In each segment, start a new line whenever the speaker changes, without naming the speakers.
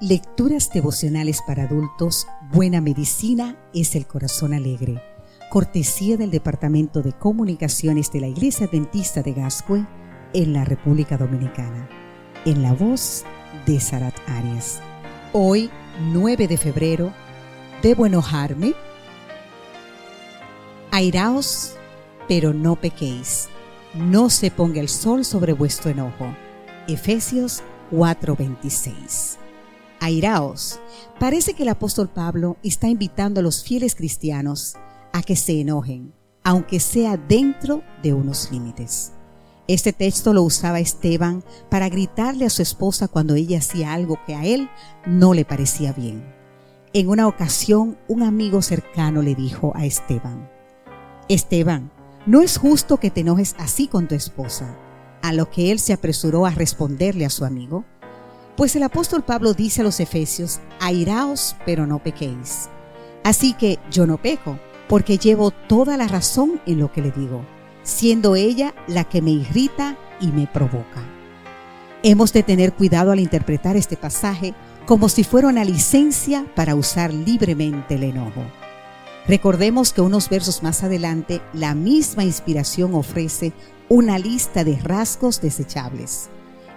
Lecturas devocionales para adultos, Buena Medicina es el Corazón Alegre. Cortesía del Departamento de Comunicaciones de la Iglesia Adventista de Gascue en la República Dominicana. En la voz de Sarat Arias. Hoy, 9 de febrero, ¿debo enojarme? Airaos, pero no pequéis. No se ponga el sol sobre vuestro enojo. Efesios 4:26. Airaos. Parece que el apóstol Pablo está invitando a los fieles cristianos a que se enojen, aunque sea dentro de unos límites. Este texto lo usaba Esteban para gritarle a su esposa cuando ella hacía algo que a él no le parecía bien. En una ocasión, un amigo cercano le dijo a Esteban, Esteban, no es justo que te enojes así con tu esposa. A lo que él se apresuró a responderle a su amigo, pues el apóstol Pablo dice a los efesios, airaos, pero no pequéis. Así que yo no peco, porque llevo toda la razón en lo que le digo, siendo ella la que me irrita y me provoca. Hemos de tener cuidado al interpretar este pasaje como si fuera una licencia para usar libremente el enojo. Recordemos que unos versos más adelante la misma inspiración ofrece una lista de rasgos desechables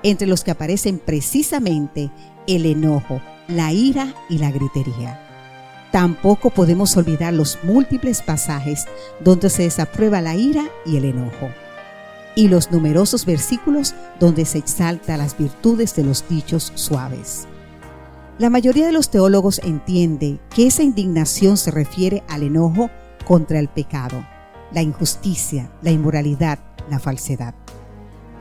entre los que aparecen precisamente el enojo, la ira y la gritería. Tampoco podemos olvidar los múltiples pasajes donde se desaprueba la ira y el enojo, y los numerosos versículos donde se exalta las virtudes de los dichos suaves. La mayoría de los teólogos entiende que esa indignación se refiere al enojo contra el pecado, la injusticia, la inmoralidad, la falsedad.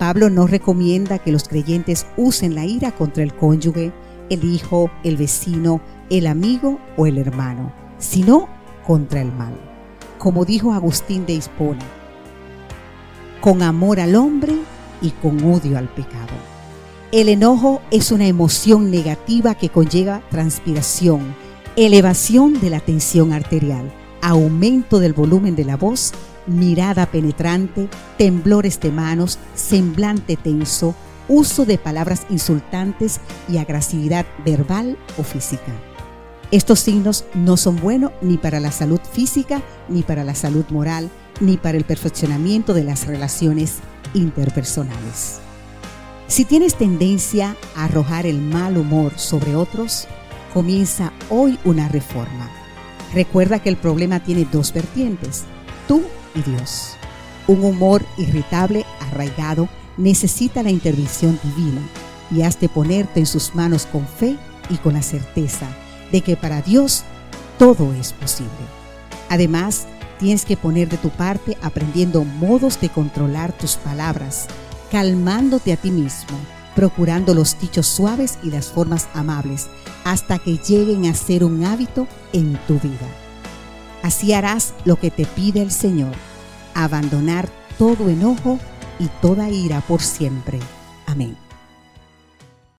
Pablo no recomienda que los creyentes usen la ira contra el cónyuge, el hijo, el vecino, el amigo o el hermano, sino contra el mal. Como dijo Agustín de Hispona, con amor al hombre y con odio al pecado. El enojo es una emoción negativa que conlleva transpiración, elevación de la tensión arterial, aumento del volumen de la voz mirada penetrante, temblores de manos, semblante tenso, uso de palabras insultantes y agresividad verbal o física. Estos signos no son buenos ni para la salud física, ni para la salud moral, ni para el perfeccionamiento de las relaciones interpersonales. Si tienes tendencia a arrojar el mal humor sobre otros, comienza hoy una reforma. Recuerda que el problema tiene dos vertientes, tú Dios. Un humor irritable, arraigado, necesita la intervención divina y has de ponerte en sus manos con fe y con la certeza de que para Dios todo es posible. Además, tienes que poner de tu parte aprendiendo modos de controlar tus palabras, calmándote a ti mismo, procurando los dichos suaves y las formas amables, hasta que lleguen a ser un hábito en tu vida. Así harás lo que te pide el Señor, abandonar todo enojo y toda ira por siempre. Amén.